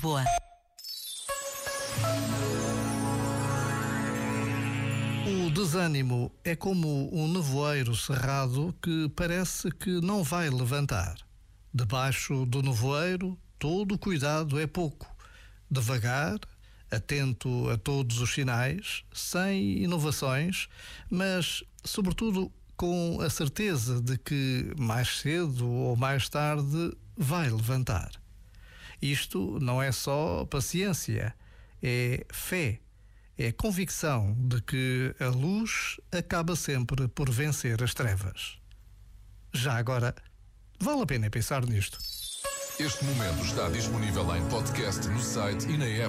Lisboa. O desânimo é como um nevoeiro cerrado que parece que não vai levantar. Debaixo do nevoeiro, todo cuidado é pouco. Devagar, atento a todos os sinais, sem inovações, mas, sobretudo, com a certeza de que mais cedo ou mais tarde vai levantar. Isto não é só paciência, é fé, é convicção de que a luz acaba sempre por vencer as trevas. Já agora, vale a pena pensar nisto. Este momento está disponível em podcast no site e na app.